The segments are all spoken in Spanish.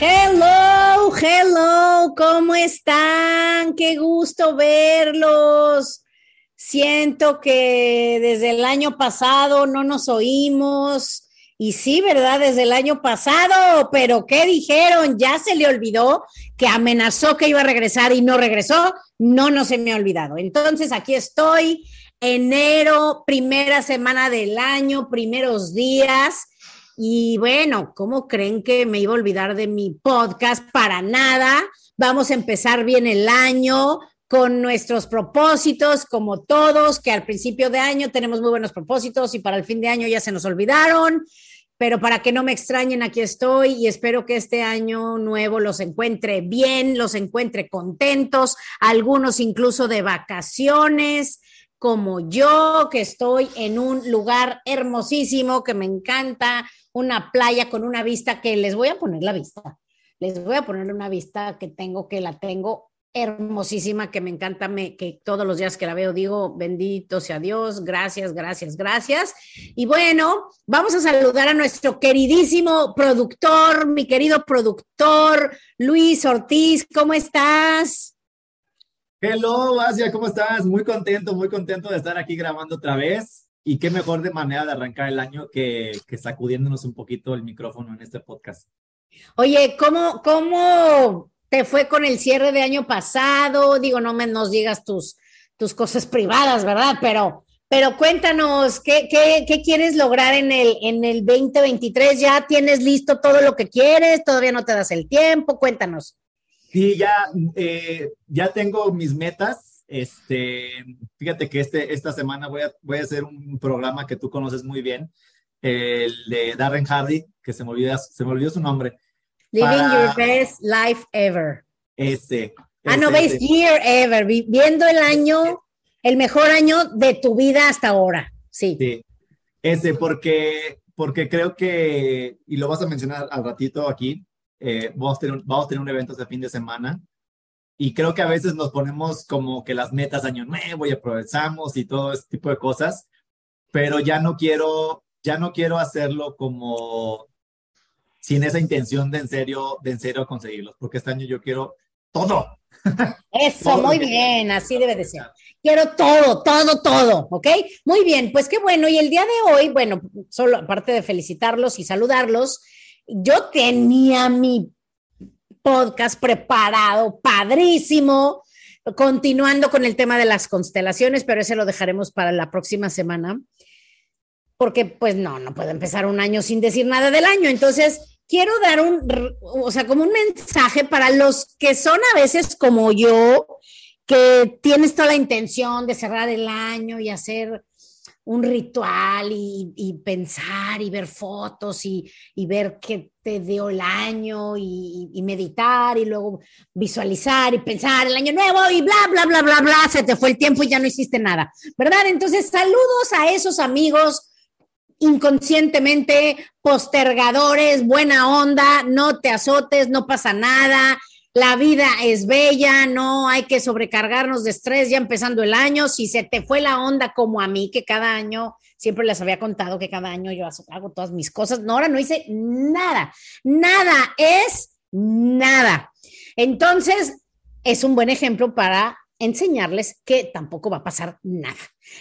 Hello, hello, ¿cómo están? Qué gusto verlos. Siento que desde el año pasado no nos oímos. Y sí, ¿verdad? Desde el año pasado, pero ¿qué dijeron? Ya se le olvidó que amenazó que iba a regresar y no regresó. No, no se me ha olvidado. Entonces, aquí estoy, enero, primera semana del año, primeros días. Y bueno, ¿cómo creen que me iba a olvidar de mi podcast? Para nada. Vamos a empezar bien el año con nuestros propósitos, como todos, que al principio de año tenemos muy buenos propósitos y para el fin de año ya se nos olvidaron. Pero para que no me extrañen, aquí estoy y espero que este año nuevo los encuentre bien, los encuentre contentos, algunos incluso de vacaciones como yo, que estoy en un lugar hermosísimo, que me encanta, una playa con una vista que les voy a poner la vista. Les voy a poner una vista que tengo, que la tengo hermosísima, que me encanta, me, que todos los días que la veo digo, bendito sea Dios, gracias, gracias, gracias. Y bueno, vamos a saludar a nuestro queridísimo productor, mi querido productor, Luis Ortiz, ¿cómo estás? Hello, Asia, ¿cómo estás? Muy contento, muy contento de estar aquí grabando otra vez. Y qué mejor de manera de arrancar el año que, que sacudiéndonos un poquito el micrófono en este podcast. Oye, ¿cómo, ¿cómo te fue con el cierre de año pasado? Digo, no me nos digas tus, tus cosas privadas, ¿verdad? Pero, pero cuéntanos, ¿qué, qué, qué quieres lograr en el, en el 2023? ¿Ya tienes listo todo lo que quieres? ¿Todavía no te das el tiempo? Cuéntanos. Sí, ya, eh, ya tengo mis metas este, fíjate que este, esta semana voy a, voy a hacer un programa que tú conoces muy bien, el de Darren Hardy, que se me olvidó, se me olvidó su nombre. Living your best life ever. Ese. Ah, no, best year ever, viendo el año, el mejor año de tu vida hasta ahora. Sí. Sí. Ese, porque, porque creo que, y lo vas a mencionar al ratito aquí, eh, vamos, a tener, vamos a tener un evento este fin de semana y creo que a veces nos ponemos como que las metas año nuevo y aprovechamos y todo ese tipo de cosas, pero ya no quiero, ya no quiero hacerlo como sin esa intención de en serio, de en serio conseguirlos, porque este año yo quiero todo. Eso, muy bien, así debe de ser. Quiero todo, todo, todo, ¿ok? Muy bien, pues qué bueno. Y el día de hoy, bueno, solo aparte de felicitarlos y saludarlos, yo tenía mi podcast preparado, padrísimo, continuando con el tema de las constelaciones, pero ese lo dejaremos para la próxima semana, porque pues no, no puedo empezar un año sin decir nada del año. Entonces, quiero dar un, o sea, como un mensaje para los que son a veces como yo, que tienes toda la intención de cerrar el año y hacer un ritual y, pensar y ver fotos y, ver qué te dio el año y, meditar y luego visualizar y pensar el año nuevo y bla, bla, bla, bla, bla, se te fue el tiempo y ya no hiciste nada, ¿verdad? Entonces, saludos a esos amigos inconscientemente postergadores, buena onda, no te azotes, no pasa nada, la vida es bella, no hay que sobrecargarnos de estrés ya empezando el año. Si se te fue la onda como a mí, que cada año, siempre les había contado que cada año yo hago todas mis cosas, no, ahora no hice nada, nada es nada. Entonces, es un buen ejemplo para enseñarles que tampoco va a pasar nada.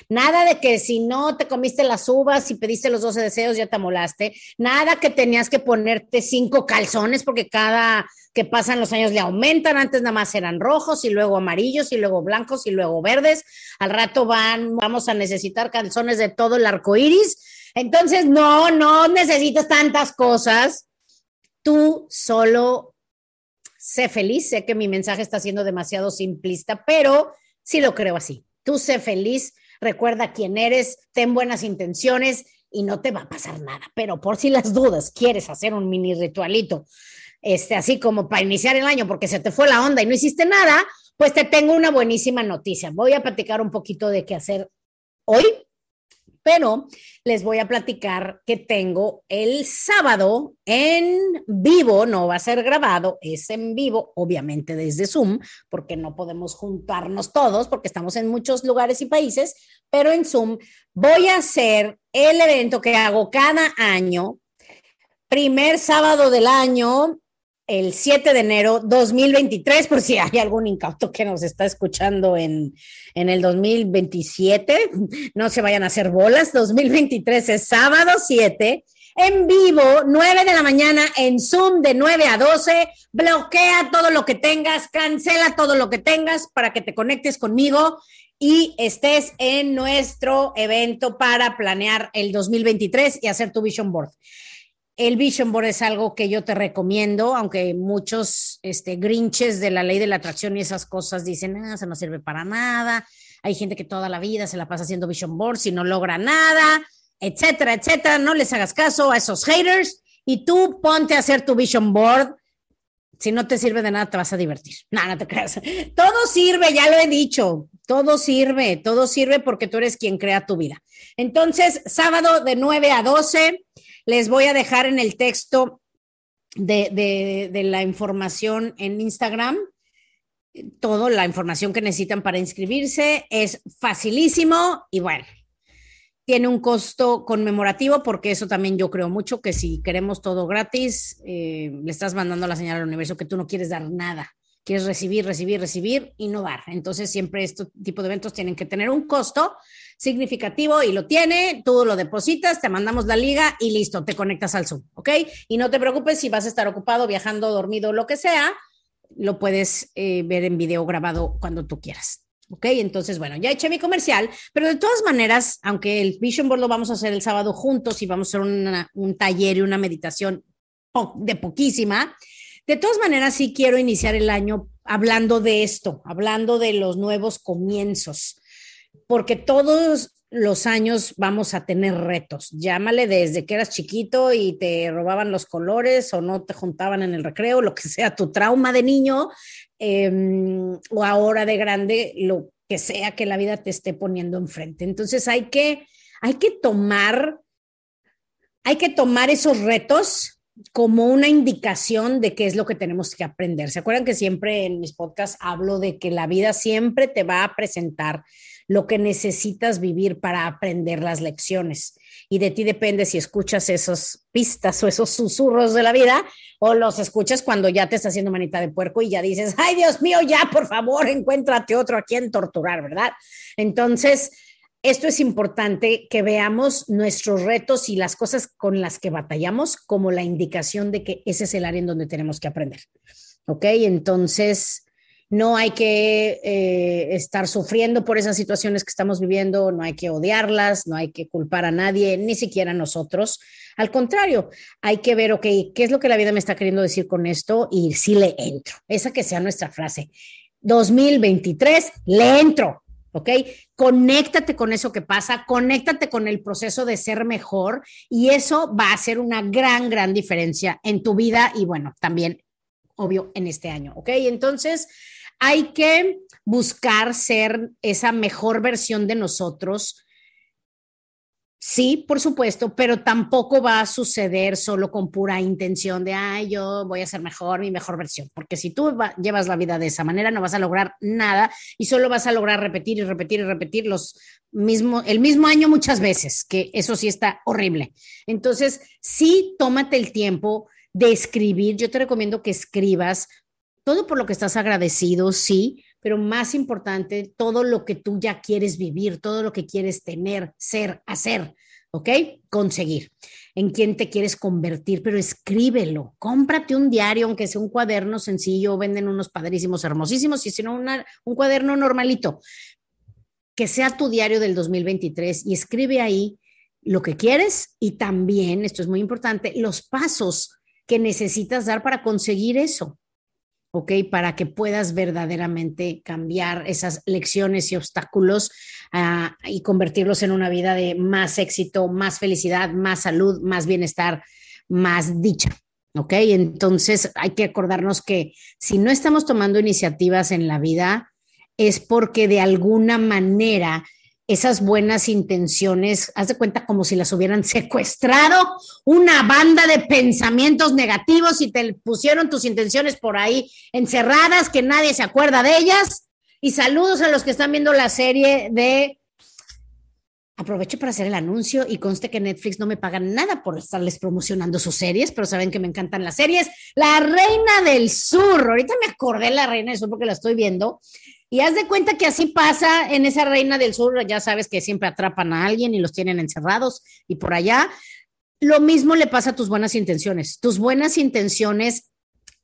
Nada de que si no te comiste las uvas y pediste los 12 deseos ya te amolaste. Nada que tenías que ponerte cinco calzones porque cada que pasan los años le aumentan. Antes nada más eran rojos y luego amarillos y luego blancos y luego verdes. Al rato van, vamos a necesitar calzones de todo el arco iris. Entonces, no, no necesitas tantas cosas. Tú solo sé feliz, sé que mi mensaje está siendo demasiado simplista, pero sí lo creo así. Tú sé feliz, recuerda quién eres, ten buenas intenciones y no te va a pasar nada. Pero por si las dudas, quieres hacer un mini ritualito, este, así como para iniciar el año porque se te fue la onda y no hiciste nada, pues te tengo una buenísima noticia. Voy a platicar un poquito de qué hacer hoy pero les voy a platicar que tengo el sábado en vivo, no va a ser grabado, es en vivo, obviamente desde Zoom, porque no podemos juntarnos todos, porque estamos en muchos lugares y países, pero en Zoom voy a hacer el evento que hago cada año, primer sábado del año, el 7 de enero 2023, por si hay algún incauto que nos está escuchando en, en el 2027, no se vayan a hacer bolas, 2023 es sábado 7, en vivo, 9 de la mañana, en Zoom de 9 a 12, bloquea todo lo que tengas, cancela todo lo que tengas para que te conectes conmigo y estés en nuestro evento para planear el 2023 y hacer tu vision board. El Vision Board es algo que yo te recomiendo, aunque muchos este, grinches de la ley de la atracción y esas cosas dicen, ah, eso no sirve para nada. Hay gente que toda la vida se la pasa haciendo Vision Board y no logra nada, etcétera, etcétera. No les hagas caso a esos haters y tú ponte a hacer tu Vision Board. Si no te sirve de nada, te vas a divertir. No, no te creas. Todo sirve, ya lo he dicho. Todo sirve, todo sirve porque tú eres quien crea tu vida. Entonces, sábado de 9 a 12 les voy a dejar en el texto de, la información en Instagram toda la información que necesitan para inscribirse. Es facilísimo y bueno, tiene un costo conmemorativo porque eso también yo creo mucho que si queremos todo gratis, eh, le estás mandando la señal al universo que tú no quieres dar nada. Quieres recibir, recibir, recibir y no dar. Entonces siempre este tipo de eventos tienen que tener un costo significativo y lo tiene, tú lo depositas, te mandamos la liga y listo, te conectas al Zoom, ¿ok? Y no te preocupes si vas a estar ocupado, viajando, dormido, lo que sea, lo puedes eh, ver en video grabado cuando tú quieras. ¿Ok? Entonces, bueno, ya eché mi comercial, pero de todas maneras, aunque el Vision Board lo vamos a hacer el sábado juntos y vamos a hacer un taller y una meditación de poquísima, de todas maneras sí quiero iniciar el año hablando de esto, hablando de los nuevos comienzos porque todos los años vamos a tener retos. Llámale desde que eras chiquito y te robaban los colores o no te juntaban en el recreo, lo que sea tu trauma de niño, em, o ahora de grande, lo que sea que la vida te esté poniendo enfrente. Entonces hay que, hay que tomar, hay que tomar esos retos como una indicación de qué es lo que tenemos que aprender. ¿Se acuerdan que siempre en mis podcasts hablo de que la vida siempre te va a presentar lo que necesitas vivir para aprender las lecciones. Y de ti depende si escuchas esas pistas o esos susurros de la vida o los escuchas cuando ya te está haciendo manita de puerco y ya dices, ay Dios mío, ya por favor, encuéntrate otro a quien torturar, ¿verdad? Entonces, esto es importante que veamos nuestros retos y las cosas con las que batallamos como la indicación de que ese es el área en donde tenemos que aprender. ¿Ok? Entonces, no hay que eh, estar sufriendo por esas situaciones que estamos viviendo, no hay que odiarlas, no hay que culpar a nadie, ni siquiera a nosotros. Al contrario, hay que ver, ok, ¿qué es lo que la vida me está queriendo decir con esto? Y sí le entro. Esa que sea nuestra frase. 2023, le entro. ¿ok? Conéctate con eso que pasa, conéctate con el proceso de ser mejor y eso va a hacer una gran, gran diferencia en tu vida y bueno, también, obvio, en este año, ¿ok? Entonces, hay que buscar ser esa mejor versión de nosotros. Sí, por supuesto, pero tampoco va a suceder solo con pura intención de, ay, yo voy a ser mejor, mi mejor versión, porque si tú llevas la vida de esa manera, no vas a lograr nada y solo vas a lograr repetir y repetir y repetir los mismo, el mismo año muchas veces, que eso sí está horrible. Entonces, sí, tómate el tiempo de escribir. Yo te recomiendo que escribas todo por lo que estás agradecido, sí, pero más importante, todo lo que tú ya quieres vivir, todo lo que quieres tener, ser, hacer, ¿ok? Conseguir. En quién te quieres convertir, pero escríbelo. Cómprate un diario, aunque sea un cuaderno sencillo, venden unos padrísimos, hermosísimos, y si no, un cuaderno normalito. Que sea tu diario del 2023 y escribe ahí lo que quieres y también, esto es muy importante, los pasos que necesitas dar para conseguir eso. ¿Ok? Para que puedas verdaderamente cambiar esas lecciones y obstáculos uh, y convertirlos en una vida de más éxito, más felicidad, más salud, más bienestar, más dicha. ¿Ok? Entonces hay que acordarnos que si no estamos tomando iniciativas en la vida, es porque de alguna manera esas buenas intenciones, haz de cuenta como si las hubieran secuestrado una banda de pensamientos negativos y te pusieron tus intenciones por ahí encerradas, que nadie se acuerda de ellas. Y saludos a los que están viendo la serie de... Aprovecho para hacer el anuncio y conste que Netflix no me paga nada por estarles promocionando sus series, pero saben que me encantan las series. La Reina del Sur, ahorita me acordé de la Reina del Sur porque la estoy viendo. Y haz de cuenta que así pasa en esa reina del sur, ya sabes que siempre atrapan a alguien y los tienen encerrados y por allá. Lo mismo le pasa a tus buenas intenciones. Tus buenas intenciones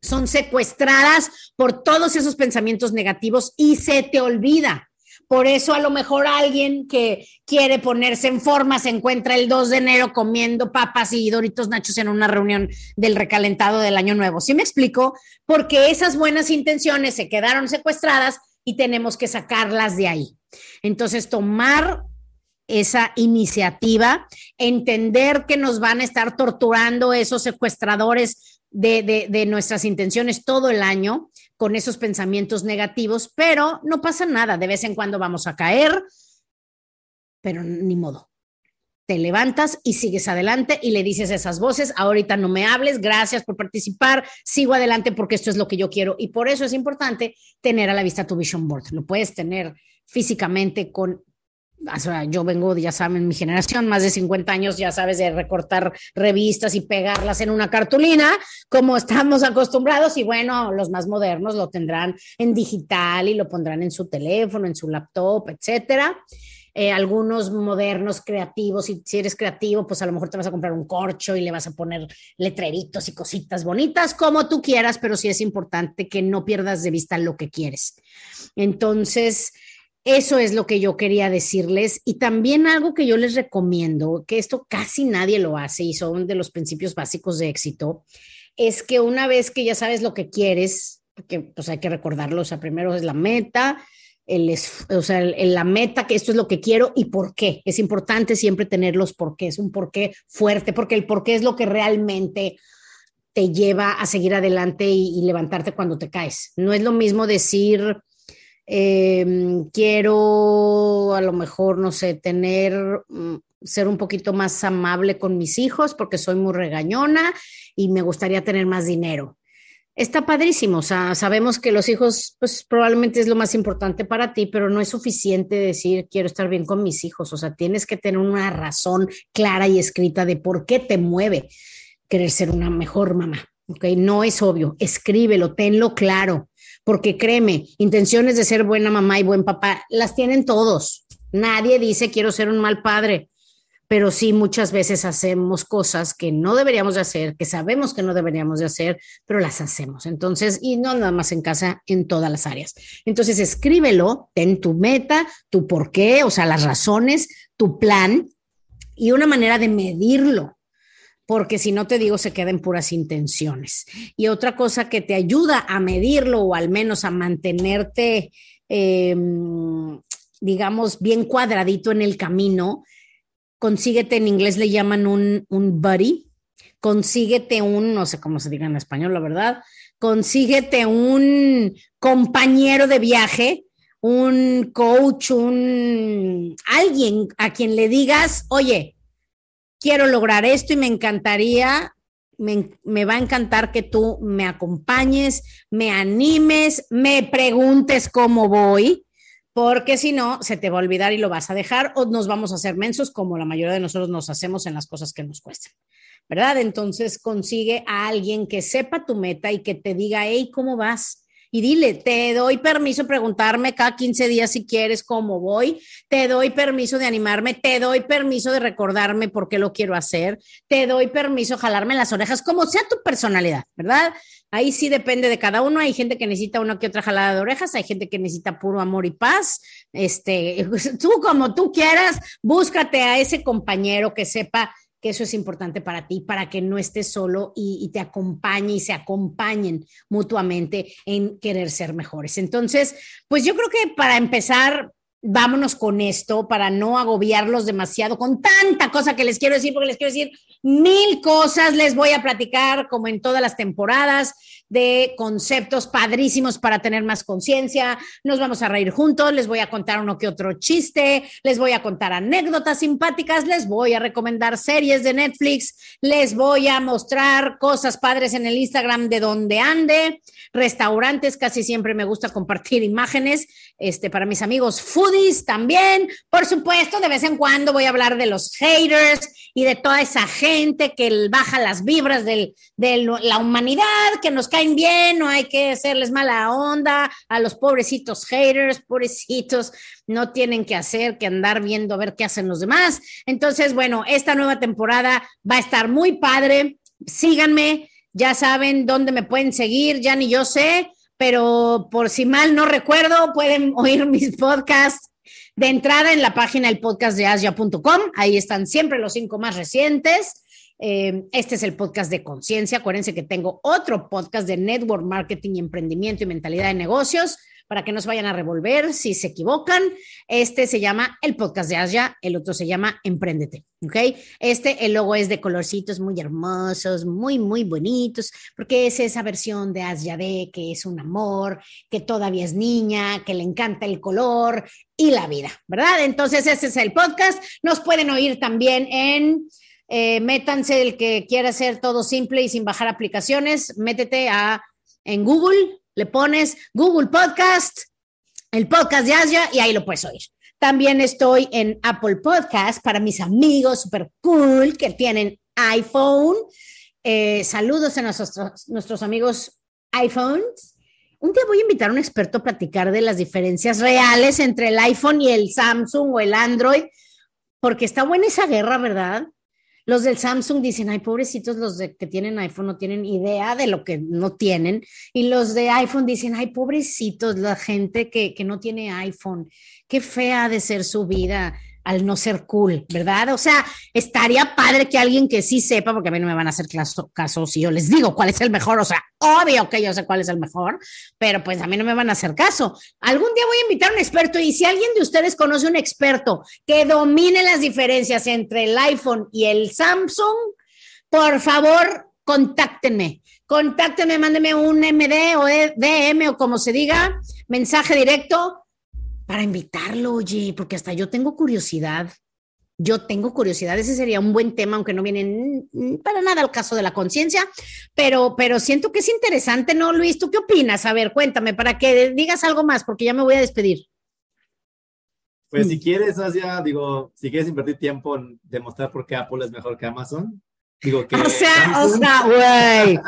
son secuestradas por todos esos pensamientos negativos y se te olvida. Por eso a lo mejor alguien que quiere ponerse en forma se encuentra el 2 de enero comiendo papas y doritos nachos en una reunión del recalentado del año nuevo. ¿Sí me explico? Porque esas buenas intenciones se quedaron secuestradas y tenemos que sacarlas de ahí. Entonces, tomar esa iniciativa, entender que nos van a estar torturando esos secuestradores de, de, nuestras intenciones todo el año con esos pensamientos negativos, pero no pasa nada, de vez en cuando vamos a caer, pero ni modo te levantas y sigues adelante y le dices esas voces, ahorita no me hables, gracias por participar, sigo adelante porque esto es lo que yo quiero. Y por eso es importante tener a la vista tu vision board. Lo puedes tener físicamente con... O yo vengo, ya saben, mi generación, más de 50 años, ya sabes, de recortar revistas y pegarlas en una cartulina, como estamos acostumbrados, y bueno, los más modernos lo tendrán en digital y lo pondrán en su teléfono, en su laptop, etcétera. Eh, algunos modernos creativos, y si eres creativo, pues a lo mejor te vas a comprar un corcho y le vas a poner letreritos y cositas bonitas, como tú quieras, pero sí es importante que no pierdas de vista lo que quieres. Entonces, eso es lo que yo quería decirles. Y también algo que yo les recomiendo, que esto casi nadie lo hace y son de los principios básicos de éxito, es que una vez que ya sabes lo que quieres, que pues hay que recordarlo, o sea, primero es la meta, el, o sea, la meta, que esto es lo que quiero y por qué. Es importante siempre tener los es un porqué fuerte, porque el porqué es lo que realmente te lleva a seguir adelante y, levantarte cuando te caes. No es lo mismo decir, em, quiero a lo mejor, no sé, tener, mm, ser un poquito más amable con mis hijos porque soy muy regañona y me gustaría tener más dinero está padrísimo. O sea, sabemos que los hijos, pues probablemente es lo más importante para ti, pero no es suficiente decir quiero estar bien con mis hijos. O sea, tienes que tener una razón clara y escrita de por qué te mueve querer ser una mejor mamá. Ok, no es obvio. Escríbelo, tenlo claro, porque créeme, intenciones de ser buena mamá y buen papá las tienen todos. Nadie dice quiero ser un mal padre pero sí muchas veces hacemos cosas que no deberíamos de hacer, que sabemos que no deberíamos de hacer, pero las hacemos. Entonces, y no nada más en casa, en todas las áreas. Entonces, escríbelo, ten tu meta, tu por qué, o sea, las razones, tu plan y una manera de medirlo porque si no te digo, se quedan puras intenciones. Y otra cosa que te ayuda a medirlo o al menos a mantenerte, em, digamos, bien cuadradito en el camino, consíguete, en inglés le llaman un, un buddy, consíguete un, no sé cómo se diga en español, la verdad, consíguete un compañero de viaje, un coach, un alguien a quien le digas, oye, quiero lograr esto y me encantaría, me, me, va a encantar que tú me acompañes, me animes, me preguntes cómo voy, porque si no, se te va a olvidar y lo vas a dejar o nos vamos a hacer mensos como la mayoría de nosotros nos hacemos en las cosas que nos cuestan, ¿verdad? Entonces consigue a alguien que sepa tu meta y que te diga, hey, ¿cómo vas? Y dile, te doy permiso preguntarme cada 15 días si quieres cómo voy, te doy permiso de animarme, te doy permiso de recordarme por qué lo quiero hacer, te doy permiso de jalarme las orejas, como sea tu personalidad, ¿verdad? Ahí sí depende de cada uno. Hay gente que necesita una que otra jalada de orejas, hay gente que necesita puro amor y paz. Este, tú como tú quieras, búscate a ese compañero que sepa que eso es importante para ti, para que no estés solo y, te acompañe y se acompañen mutuamente en querer ser mejores. Entonces, pues yo creo que para empezar, vámonos con esto para no agobiarlos demasiado con tanta cosa que les quiero decir, porque les quiero decir mil cosas, les voy a platicar como en todas las temporadas de conceptos padrísimos para tener más conciencia, nos vamos a reír juntos, les voy a contar uno que otro chiste, les voy a contar anécdotas simpáticas, les voy a recomendar series de Netflix, les voy a mostrar cosas padres en el Instagram de donde ande, restaurantes, casi siempre me gusta compartir imágenes, este, para mis amigos foodies también, por supuesto, de vez en cuando voy a hablar de los haters y de toda esa gente que baja las vibras de la humanidad, que nos bien, no hay que hacerles mala onda a los pobrecitos haters, pobrecitos, no tienen que hacer que andar viendo a ver qué hacen los demás. Entonces, bueno, esta nueva temporada va a estar muy padre. Síganme, ya saben dónde me pueden seguir, ya ni yo sé, pero por si mal no recuerdo, pueden oír mis podcasts de entrada en la página del podcast de asia.com. Ahí están siempre los cinco más recientes. Eh, este es el podcast de conciencia. Acuérdense que tengo otro podcast de network marketing emprendimiento y mentalidad de negocios para que no vayan a revolver si se equivocan. Este se llama el podcast de Asia, el otro se llama Emprendete, ¿ok? Este, el logo es de colorcitos muy hermosos, muy, muy bonitos, porque es esa versión de Asia de que es un amor, que todavía es niña, que le encanta el color y la vida, ¿verdad? Entonces, este es el podcast. Nos pueden oír también en... Eh, métanse el que quiera hacer todo simple y sin bajar aplicaciones, métete a en Google, le pones Google Podcast, el podcast de Asia y ahí lo puedes oír. También estoy en Apple Podcast para mis amigos super cool que tienen iPhone. Eh, saludos a nuestros, nuestros amigos iPhones. Un día voy a invitar a un experto a platicar de las diferencias reales entre el iPhone y el Samsung o el Android, porque está buena esa guerra, ¿verdad? Los del Samsung dicen, ay, pobrecitos, los de, que tienen iPhone no tienen idea de lo que no tienen. Y los de iPhone dicen, ay, pobrecitos, la gente que, que no tiene iPhone, qué fea de ser su vida al no ser cool, ¿verdad? O sea, estaría padre que alguien que sí sepa, porque a mí no me van a hacer caso, si yo les digo cuál es el mejor, o sea, obvio que yo sé cuál es el mejor, pero pues a mí no me van a hacer caso. Algún día voy a invitar a un experto y si alguien de ustedes conoce un experto que domine las diferencias entre el iPhone y el Samsung, por favor, contáctenme. Contáctenme, mándenme un MD o DM o como se diga, mensaje directo para invitarlo, oye, porque hasta yo tengo curiosidad. Yo tengo curiosidad, ese sería un buen tema, aunque no viene para nada al caso de la conciencia, pero, pero siento que es interesante, ¿no, Luis? ¿Tú qué opinas? A ver, cuéntame, para que digas algo más, porque ya me voy a despedir. Pues si quieres, Asia, digo, si quieres invertir tiempo en demostrar por qué Apple es mejor que Amazon, Digo que o sea, o sea, güey.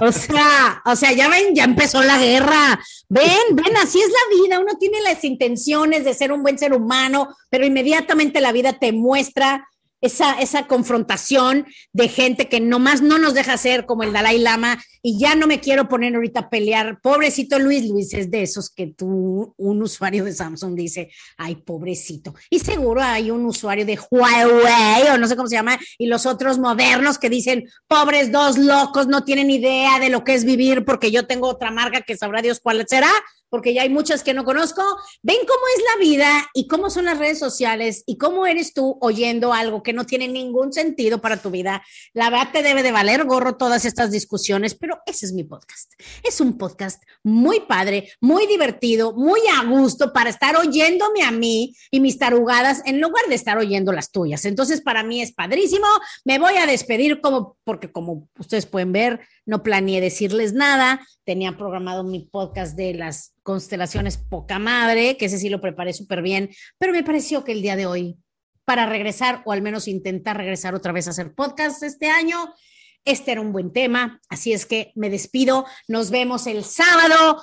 O sea, o sea, ya ven, ya empezó la guerra. Ven, ven, así es la vida. Uno tiene las intenciones de ser un buen ser humano, pero inmediatamente la vida te muestra esa, esa confrontación de gente que nomás no nos deja ser como el Dalai Lama y ya no me quiero poner ahorita a pelear. Pobrecito Luis, Luis es de esos que tú, un usuario de Samsung dice, ay, pobrecito. Y seguro hay un usuario de Huawei o no sé cómo se llama, y los otros modernos que dicen, pobres dos locos, no tienen idea de lo que es vivir porque yo tengo otra marca que sabrá Dios cuál será porque ya hay muchas que no conozco. Ven cómo es la vida y cómo son las redes sociales y cómo eres tú oyendo algo que no tiene ningún sentido para tu vida. La verdad te debe de valer gorro todas estas discusiones, pero ese es mi podcast. Es un podcast muy padre, muy divertido, muy a gusto para estar oyéndome a mí y mis tarugadas en lugar de estar oyendo las tuyas. Entonces, para mí es padrísimo. Me voy a despedir como, porque como ustedes pueden ver, no planeé decirles nada. Tenía programado mi podcast de las constelaciones poca madre, que ese sí lo preparé súper bien, pero me pareció que el día de hoy, para regresar o al menos intentar regresar otra vez a hacer podcast este año, este era un buen tema. Así es que me despido. Nos vemos el sábado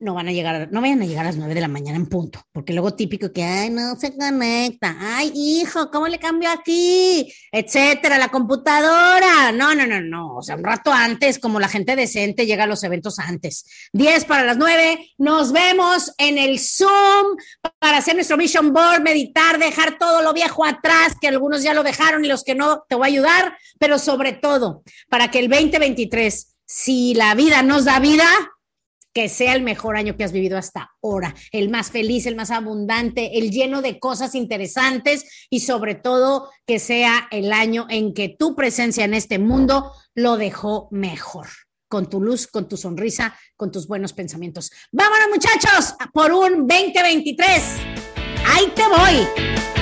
no van a llegar, no vayan a llegar a las nueve de la mañana en punto, porque luego típico que, ay, no se conecta, ay, hijo, ¿cómo le cambio aquí? Etcétera, la computadora. No, no, no, no, o sea, un rato antes, como la gente decente llega a los eventos antes. Diez para las nueve, nos vemos en el Zoom para hacer nuestro Mission Board, meditar, dejar todo lo viejo atrás, que algunos ya lo dejaron y los que no, te voy a ayudar, pero sobre todo, para que el 2023, si la vida nos da vida, que sea el mejor año que has vivido hasta ahora, el más feliz, el más abundante, el lleno de cosas interesantes y sobre todo que sea el año en que tu presencia en este mundo lo dejó mejor, con tu luz, con tu sonrisa, con tus buenos pensamientos. Vámonos muchachos por un 2023. Ahí te voy.